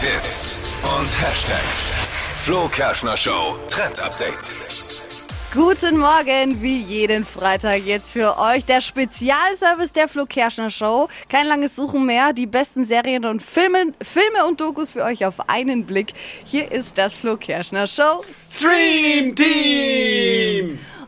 Hits und Hashtags. Flo Kerschner Show Trend Update. Guten Morgen, wie jeden Freitag jetzt für euch der Spezialservice der Flo Kerschner Show. Kein langes Suchen mehr, die besten Serien und Filme, Filme und Dokus für euch auf einen Blick. Hier ist das Flo Kerschner Show Stream Team!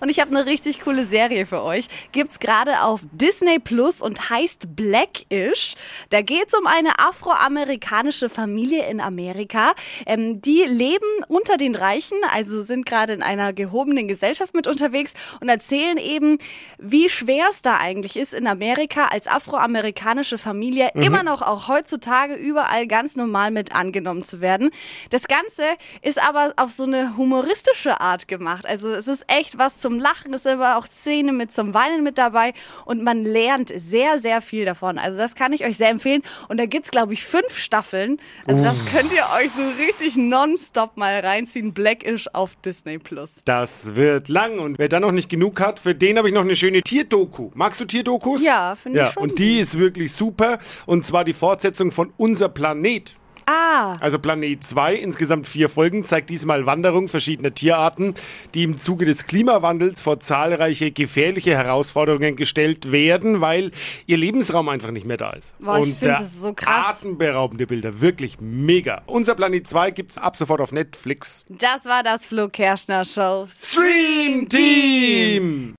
Und ich habe eine richtig coole Serie für euch. Gibt's gerade auf Disney Plus und heißt Blackish. Da geht's um eine afroamerikanische Familie in Amerika. Ähm, die leben unter den Reichen, also sind gerade in einer gehobenen Gesellschaft mit unterwegs und erzählen eben, wie schwer es da eigentlich ist, in Amerika als afroamerikanische Familie immer noch auch heutzutage überall ganz normal mit angenommen zu werden. Das Ganze ist aber auf so eine humoristische Art gemacht. Also es ist echt was zum Lachen, es sind aber auch Szenen mit zum Weinen mit dabei und man lernt sehr, sehr viel davon. Also das kann ich euch sehr empfehlen. Und da gibt's glaube ich, fünf Staffeln. Also das könnt ihr euch so richtig nonstop mal reinziehen. Blackish auf Disney Plus. Das wird lang und wer da noch nicht genug hat, für den habe ich noch eine schöne Tierdoku. Magst du Tierdokus? Ja, finde ich Ja, schon. und die ist wirklich super und zwar die Fortsetzung von Unser Planet. Ah, Also Planet 2, insgesamt vier Folgen, zeigt diesmal Wanderung verschiedener Tierarten, die im Zuge des Klimawandels vor zahlreiche gefährliche Herausforderungen gestellt werden, weil ihr Lebensraum einfach nicht mehr da ist. Boah, ich Und find äh, das so krass. atemberaubende Bilder, wirklich mega. Unser Planet 2 gibt's ab sofort auf Netflix. das war das Flo Kerschner Show. Stream Team!